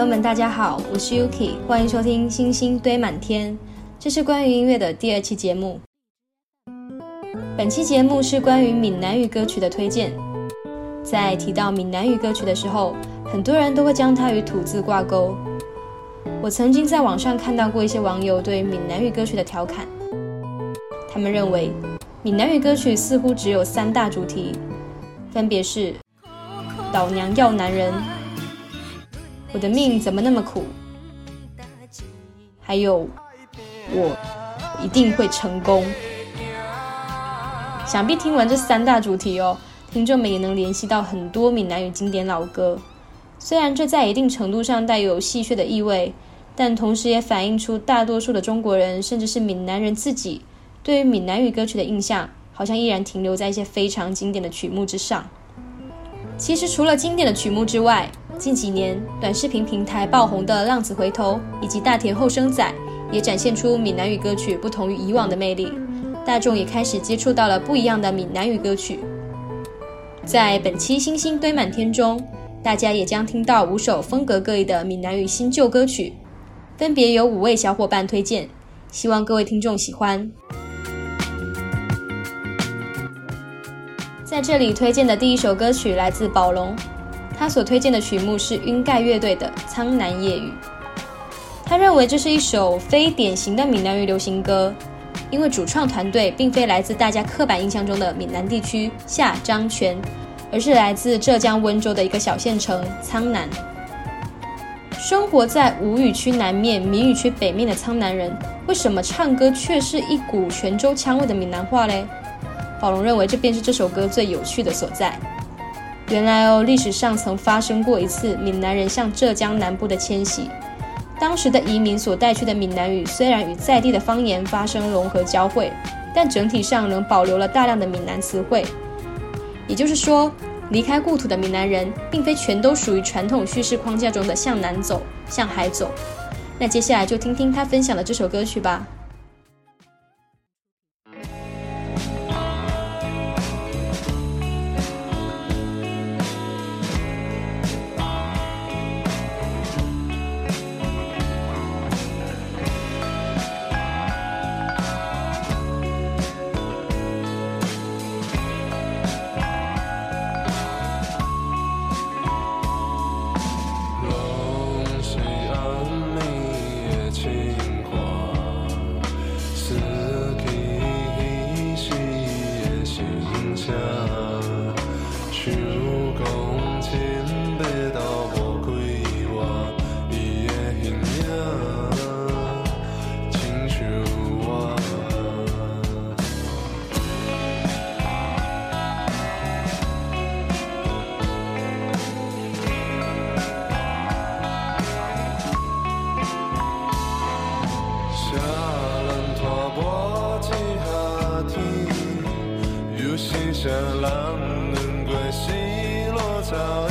朋友们，大家好，我是 Yuki，欢迎收听《星星堆满天》，这是关于音乐的第二期节目。本期节目是关于闽南语歌曲的推荐。在提到闽南语歌曲的时候，很多人都会将它与土字挂钩。我曾经在网上看到过一些网友对闽南语歌曲的调侃，他们认为闽南语歌曲似乎只有三大主题，分别是“老娘要男人”。我的命怎么那么苦？还有，我一定会成功。想必听完这三大主题哦，听众们也能联系到很多闽南语经典老歌。虽然这在一定程度上带有戏谑的意味，但同时也反映出大多数的中国人，甚至是闽南人自己，对于闽南语歌曲的印象，好像依然停留在一些非常经典的曲目之上。其实，除了经典的曲目之外，近几年，短视频平台爆红的《浪子回头》以及《大田后生仔》，也展现出闽南语歌曲不同于以往的魅力。大众也开始接触到了不一样的闽南语歌曲。在本期星星堆满天中，大家也将听到五首风格各异的闽南语新旧歌曲，分别由五位小伙伴推荐，希望各位听众喜欢。在这里推荐的第一首歌曲来自宝龙。他所推荐的曲目是晕盖乐队的《苍南夜雨》。他认为这是一首非典型的闽南语流行歌，因为主创团队并非来自大家刻板印象中的闽南地区下漳泉，而是来自浙江温州的一个小县城苍南。生活在吴语区南面、闽语区北面的苍南人，为什么唱歌却是一股泉州腔味的闽南话嘞？宝龙认为这便是这首歌最有趣的所在。原来哦，历史上曾发生过一次闽南人向浙江南部的迁徙，当时的移民所带去的闽南语虽然与在地的方言发生融合交汇，但整体上仍保留了大量的闽南词汇。也就是说，离开故土的闽南人，并非全都属于传统叙事框架中的向南走、向海走。那接下来就听听他分享的这首歌曲吧。Oh.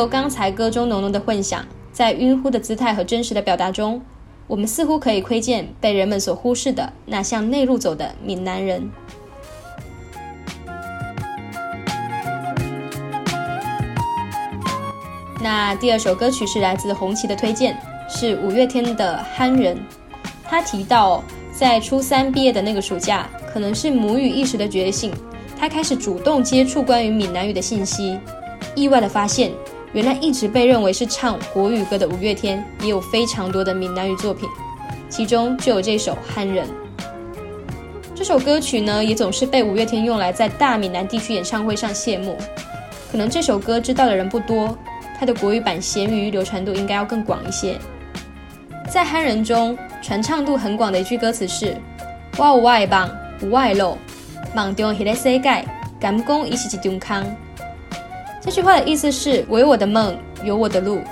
由刚才歌中浓浓的混响，在晕乎的姿态和真实的表达中，我们似乎可以窥见被人们所忽视的那向内陆走的闽南人。那第二首歌曲是来自红旗的推荐，是五月天的《憨人》。他提到，在初三毕业的那个暑假，可能是母语意识的觉醒，他开始主动接触关于闽南语的信息，意外的发现，原来一直被认为是唱国语歌的五月天，也有非常多的闽南语作品，其中就有这首《憨人》。这首歌曲呢，也总是被五月天用来在大闽南地区演唱会上谢幕。可能这首歌知道的人不多。它的国语版咸鱼流传度应该要更广一些。在憨人中，传唱度很广的一句歌词是：“我有外邦，不外露，梦中迄个世界，敢讲伊是一张空。”这句话的意思是：我有我的梦，有我的路。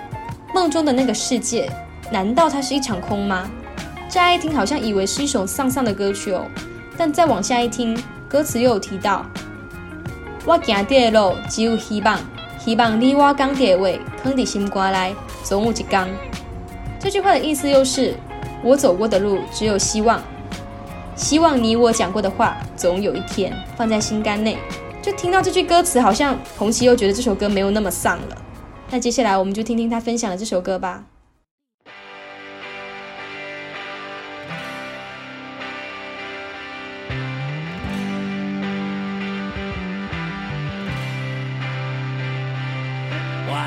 梦中的那个世界，难道它是一场空吗？乍一听好像以为是一首丧丧的歌曲哦，但再往下一听，歌词又有提到：“我行的路只有希望。”希望你我讲的话，放在心肝来，总有一天。这句话的意思又是：我走过的路只有希望，希望你我讲过的话，总有一天放在心肝内。就听到这句歌词，好像红旗又觉得这首歌没有那么丧了。那接下来我们就听听他分享的这首歌吧。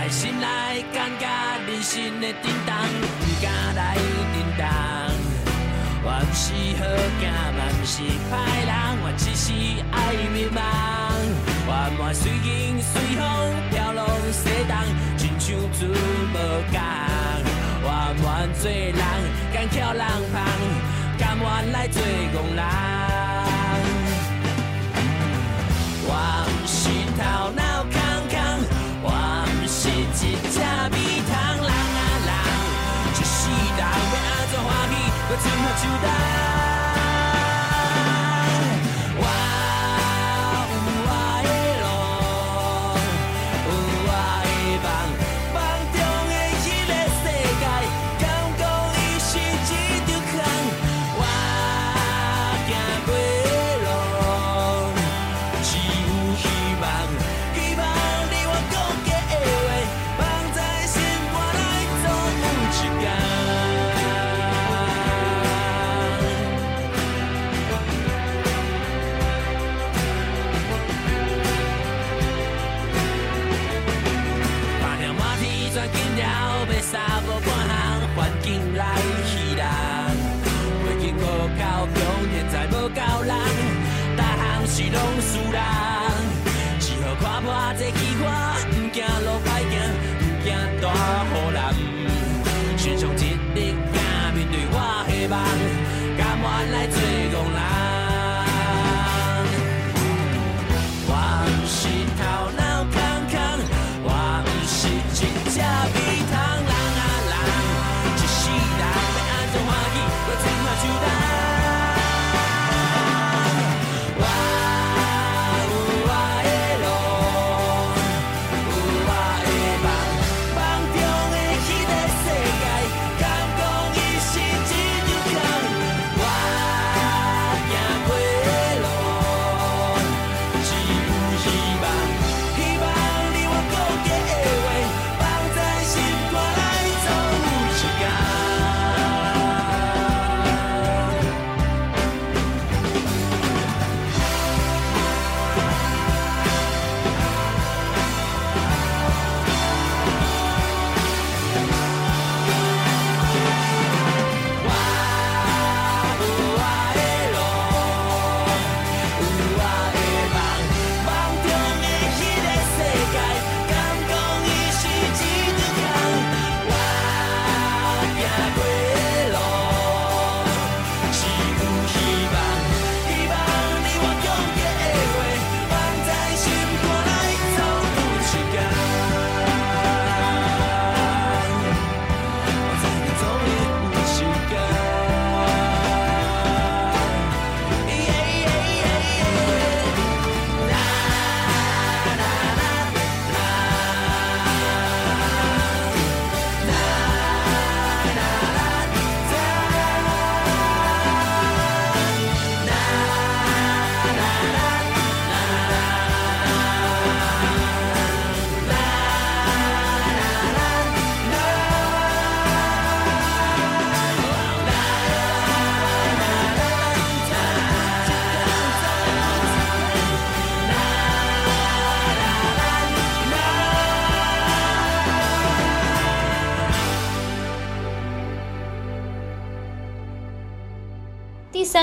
心内感觉人生的震动，不敢来震动。我不是好囝，嘛不是歹人，我只是爱迷茫。我满随风随风飘浪西东，亲像船无港。我愿做人，敢翘人。旁，甘愿来做憨人。我不是头脑空空，我毋是。一只米汤人。啊人，一世人。要安怎欢喜，搁怎么手动？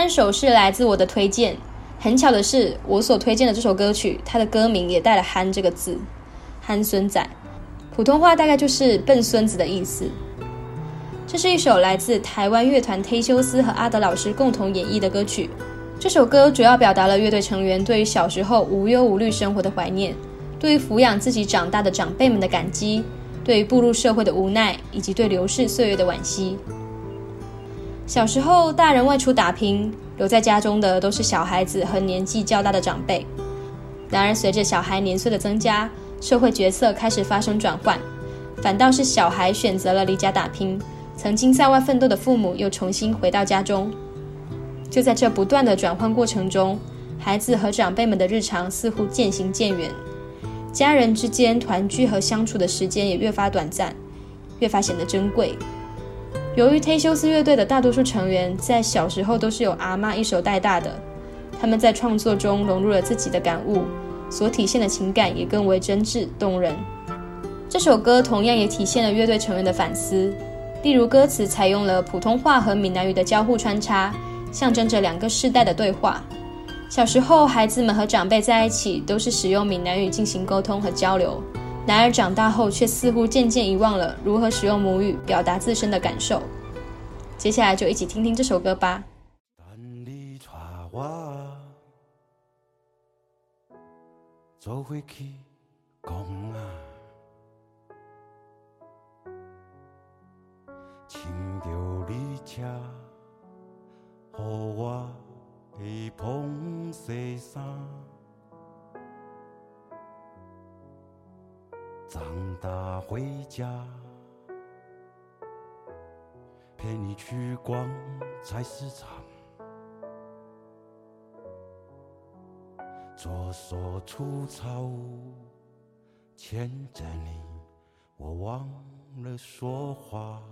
这首是来自我的推荐。很巧的是，我所推荐的这首歌曲，它的歌名也带了“憨”这个字，“憨孙仔”，普通话大概就是“笨孙子”的意思。这是一首来自台湾乐团忒修斯和阿德老师共同演绎的歌曲。这首歌主要表达了乐队成员对于小时候无忧无虑生活的怀念，对于抚养自己长大的长辈们的感激，对于步入社会的无奈，以及对流逝岁月的惋惜。小时候，大人外出打拼。留在家中的都是小孩子和年纪较大的长辈。然而，随着小孩年岁的增加，社会角色开始发生转换，反倒是小孩选择了离家打拼，曾经在外奋斗的父母又重新回到家中。就在这不断的转换过程中，孩子和长辈们的日常似乎渐行渐远，家人之间团聚和相处的时间也越发短暂，越发显得珍贵。由于忒修斯乐队的大多数成员在小时候都是由阿妈一手带大的，他们在创作中融入了自己的感悟，所体现的情感也更为真挚动人。这首歌同样也体现了乐队成员的反思，例如歌词采用了普通话和闽南语的交互穿插，象征着两个世代的对话。小时候，孩子们和长辈在一起都是使用闽南语进行沟通和交流。然而长大后，却似乎渐渐遗忘了如何使用母语表达自身的感受。接下来就一起听听这首歌吧。菜市场，左手除草，牵着你，我忘了说话。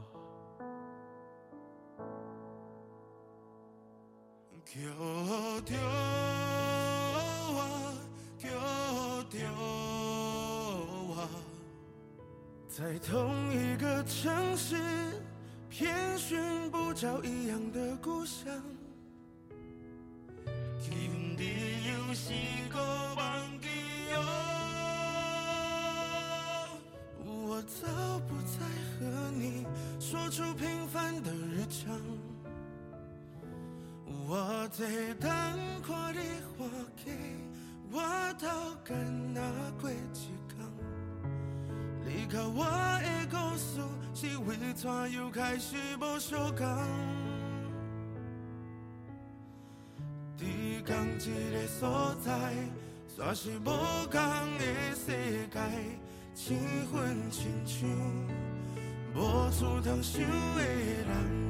在同一个城市，偏寻不着一样的故乡。天地有时过忘记哦，我早不再和你说出平凡的日常。我在等看你花开，我到跟那过几天。离开我的故事，是为怎又开始无相共？伫同一个所在，却是无同的世界，青分亲像无处通想的人。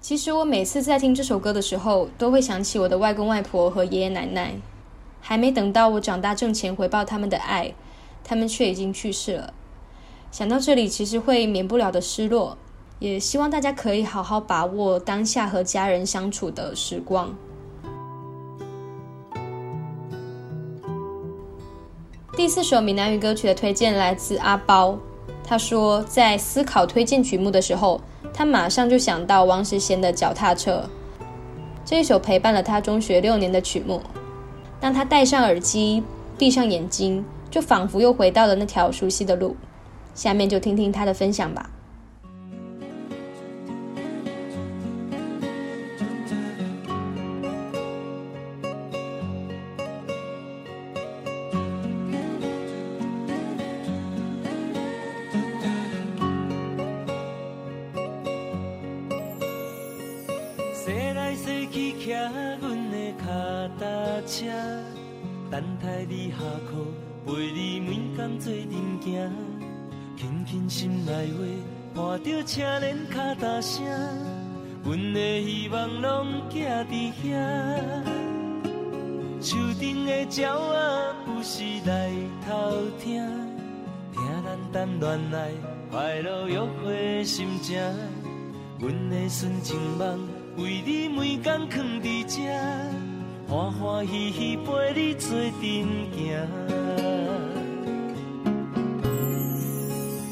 其实我每次在听这首歌的时候，都会想起我的外公外婆和爷爷奶奶。还没等到我长大挣钱回报他们的爱，他们却已经去世了。想到这里，其实会免不了的失落。也希望大家可以好好把握当下和家人相处的时光。第四首闽南语歌曲的推荐来自阿包，他说在思考推荐曲目的时候，他马上就想到王识贤的《脚踏车》这一首陪伴了他中学六年的曲目。当他戴上耳机，闭上眼睛，就仿佛又回到了那条熟悉的路。下面就听听他的分享吧。等待你下课，陪你每天做阵行，轻轻心内话，伴着车轮脚踏声，阮的希望拢寄伫遐。树顶的鸟仔不时来偷听，听咱谈恋爱快乐约会心情。阮的纯情梦为你每天藏伫遮。欢欢喜喜陪你做阵行，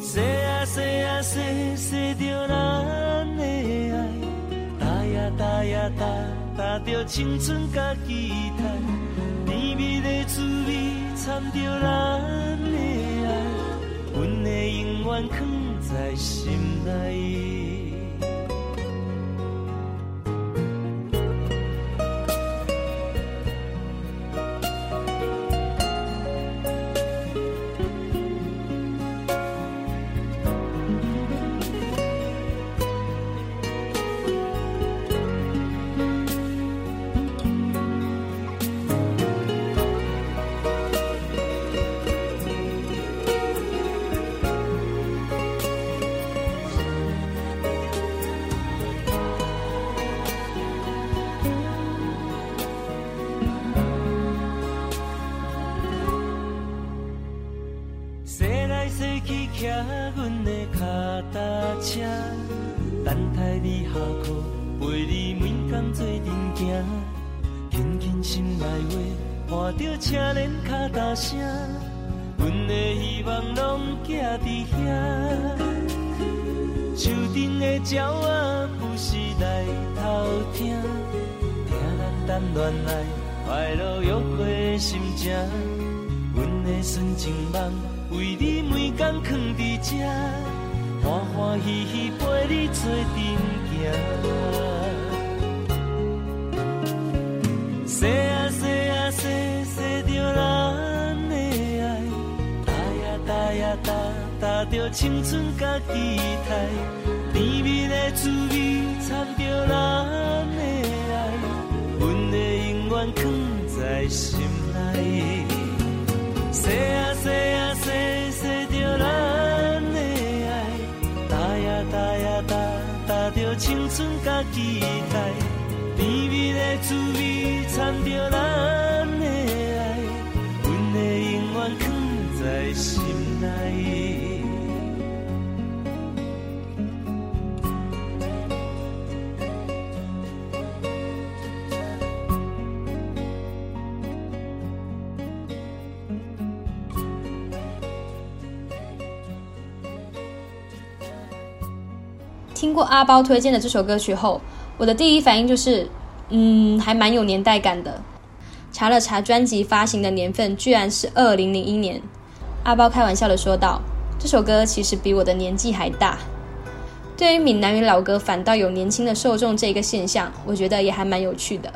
说啊说啊说说着咱的爱，搭呀搭呀搭搭着青春甲期待，甜蜜的滋味掺着咱的爱，阮的永远藏在心内。阮的脚踏车，等待你下课，陪你每天做阵行。轻轻心内话，伴着车铃脚踏声，阮的希望拢寄伫遐。树顶的鸟仔不时来偷听，听咱谈恋爱，快乐约会的心情，阮的纯情梦。为你每天藏伫这，欢欢喜喜陪你做阵行。说啊说啊说说着咱的爱，搭呀搭呀搭搭着青春甲期待，甜蜜的滋味掺着咱的。藏在心内，说啊说啊说说着咱的爱，打呀打呀打，打着青春甲期待，甜蜜的滋味掺着咱，阿包推荐的这首歌曲后，我的第一反应就是，嗯，还蛮有年代感的。查了查专辑发行的年份，居然是二零零一年。阿包开玩笑的说道：“这首歌其实比我的年纪还大。”对于闽南语老歌反倒有年轻的受众这个现象，我觉得也还蛮有趣的。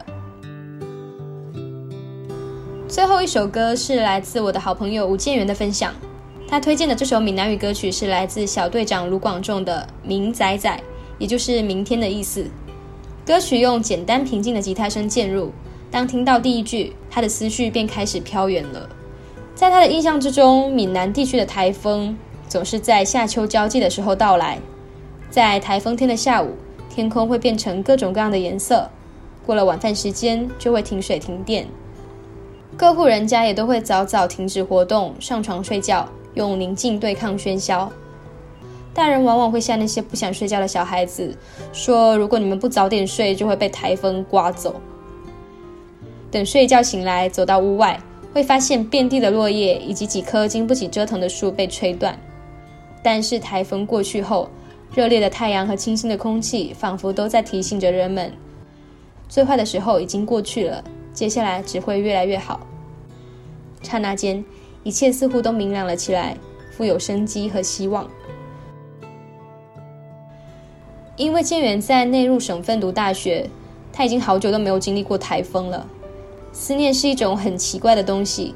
最后一首歌是来自我的好朋友吴建元的分享。他推荐的这首闽南语歌曲是来自小队长卢广仲的《明仔仔》，也就是明天的意思。歌曲用简单平静的吉他声渐入，当听到第一句，他的思绪便开始飘远了。在他的印象之中，闽南地区的台风总是在夏秋交际的时候到来。在台风天的下午，天空会变成各种各样的颜色。过了晚饭时间，就会停水停电。各户人家也都会早早停止活动，上床睡觉，用宁静对抗喧嚣。大人往往会吓那些不想睡觉的小孩子，说：“如果你们不早点睡，就会被台风刮走。”等睡觉醒来，走到屋外，会发现遍地的落叶以及几棵经不起折腾的树被吹断。但是台风过去后，热烈的太阳和清新的空气，仿佛都在提醒着人们，最坏的时候已经过去了。接下来只会越来越好。刹那间，一切似乎都明朗了起来，富有生机和希望。因为建元在内陆省份读大学，他已经好久都没有经历过台风了。思念是一种很奇怪的东西，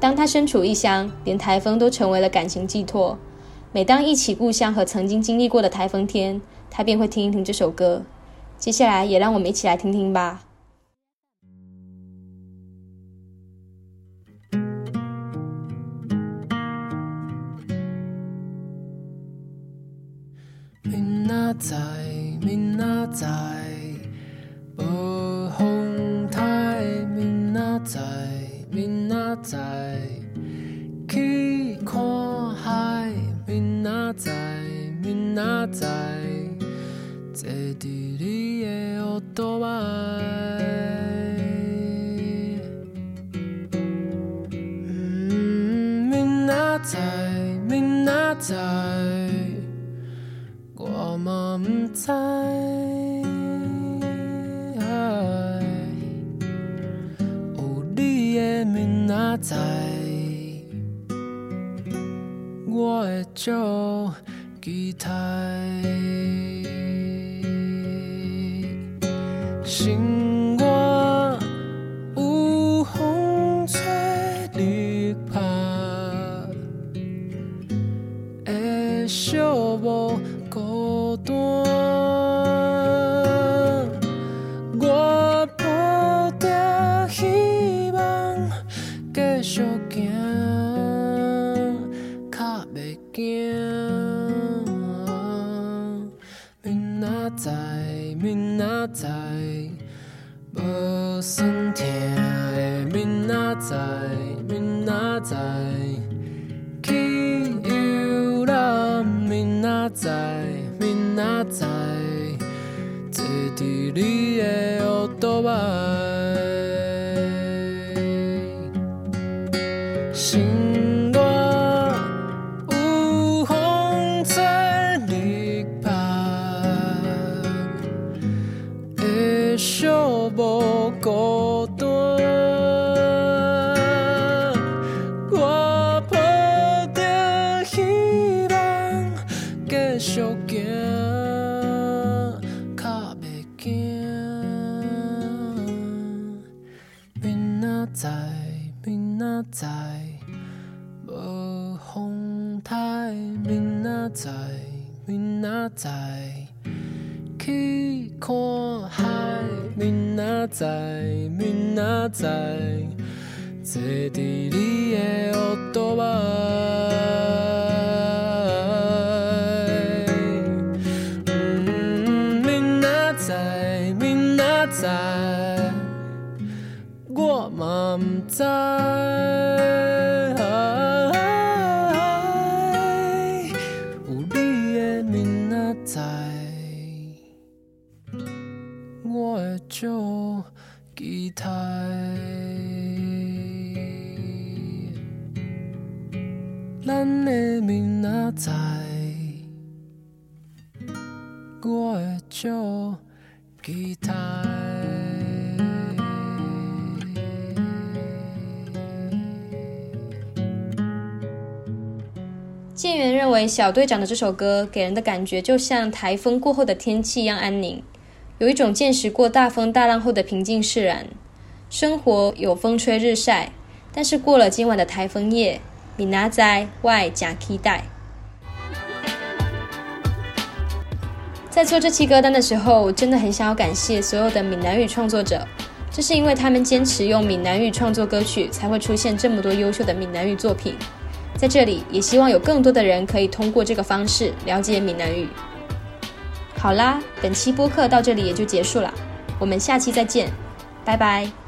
当他身处异乡，连台风都成为了感情寄托。每当忆起故乡和曾经经历过的台风天，他便会听一听这首歌。接下来，也让我们一起来听听吧。仔载，无风台，明仔载，明仔载，去看海，明仔载，明仔载，坐伫你的乌多摆，明仔载，明仔载。我嘛不知，我会足期待。在，明仔载，无酸痛的明仔载，明仔载，明仔载，明仔载，去看海，明仔载，明仔载，坐伫你的乌多摆，明仔载，明仔载。我嘛不知，建元认为，小队长的这首歌给人的感觉就像台风过后的天气一样安宁，有一种见识过大风大浪后的平静释然。生活有风吹日晒，但是过了今晚的台风夜，米拿仔外假期待。在做这期歌单的时候，真的很想要感谢所有的闽南语创作者。这是因为他们坚持用闽南语创作歌曲，才会出现这么多优秀的闽南语作品。在这里，也希望有更多的人可以通过这个方式了解闽南语。好啦，本期播客到这里也就结束了，我们下期再见，拜拜。